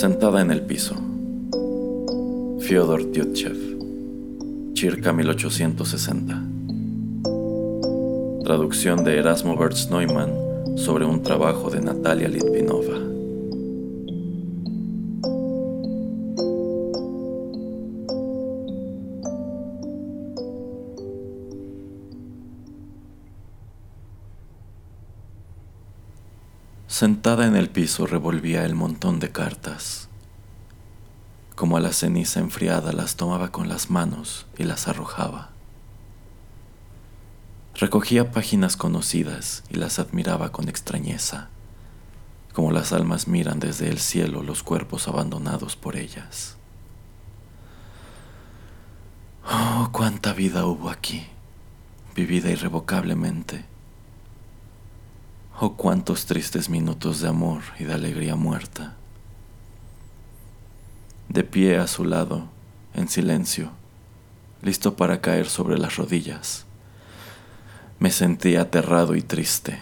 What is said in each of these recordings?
Sentada en el piso. Fyodor Tyutchev. Chirca 1860. Traducción de Erasmo Bertz Neumann sobre un trabajo de Natalia Litvinova. Sentada en el piso revolvía el montón de cartas. Como a la ceniza enfriada las tomaba con las manos y las arrojaba. Recogía páginas conocidas y las admiraba con extrañeza, como las almas miran desde el cielo los cuerpos abandonados por ellas. Oh, cuánta vida hubo aquí, vivida irrevocablemente Oh, cuántos tristes minutos de amor y de alegría muerta. De pie a su lado, en silencio, listo para caer sobre las rodillas, me sentí aterrado y triste,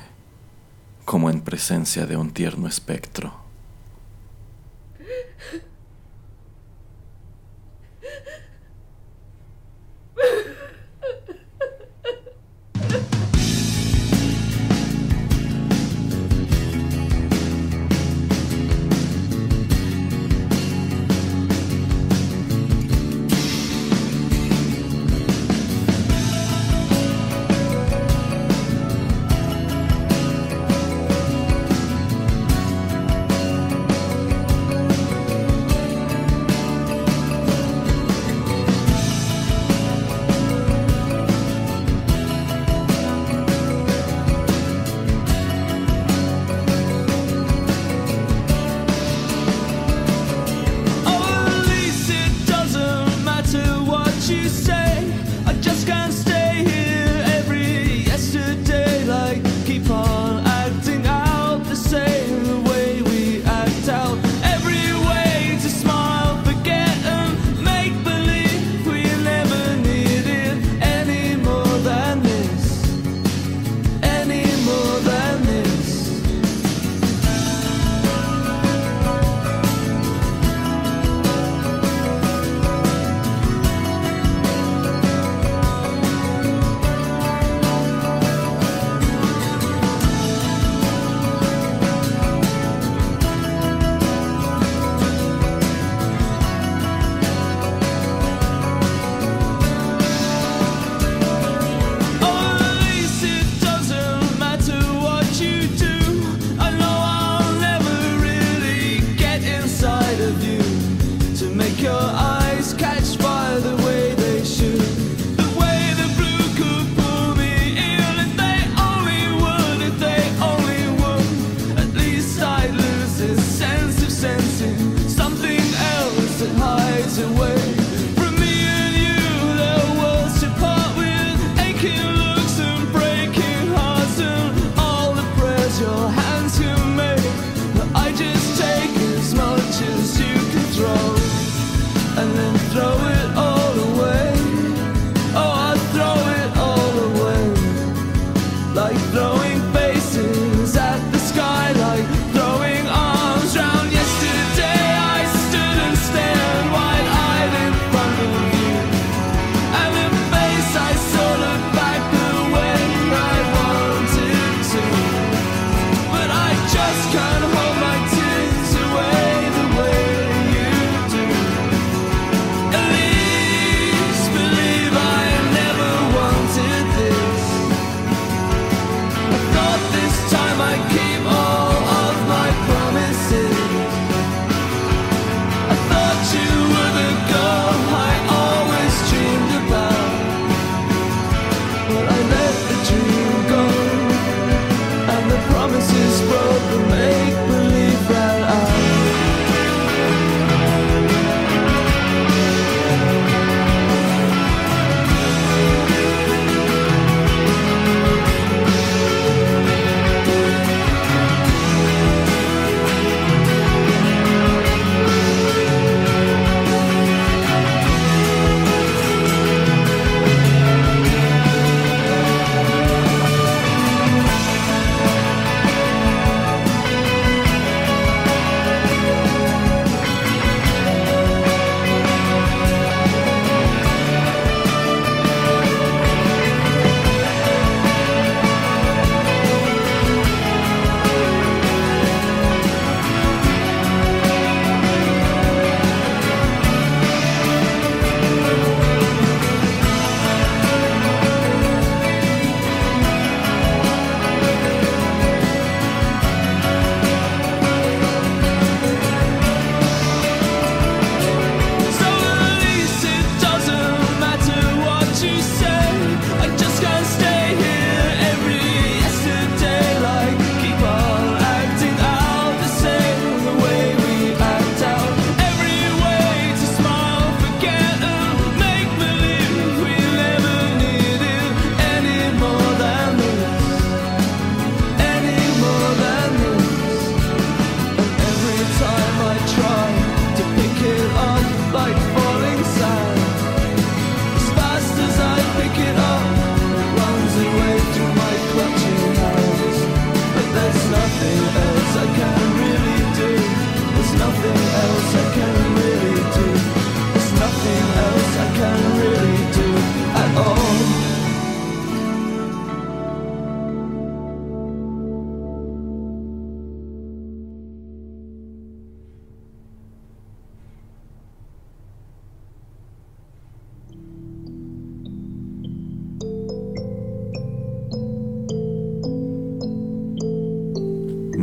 como en presencia de un tierno espectro.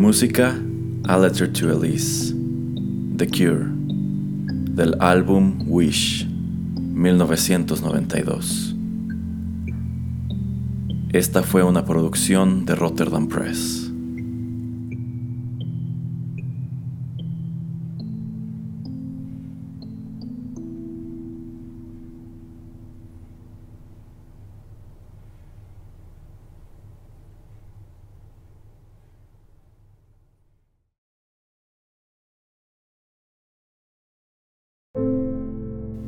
Música A Letter to Elise, The Cure, del álbum Wish, 1992. Esta fue una producción de Rotterdam Press.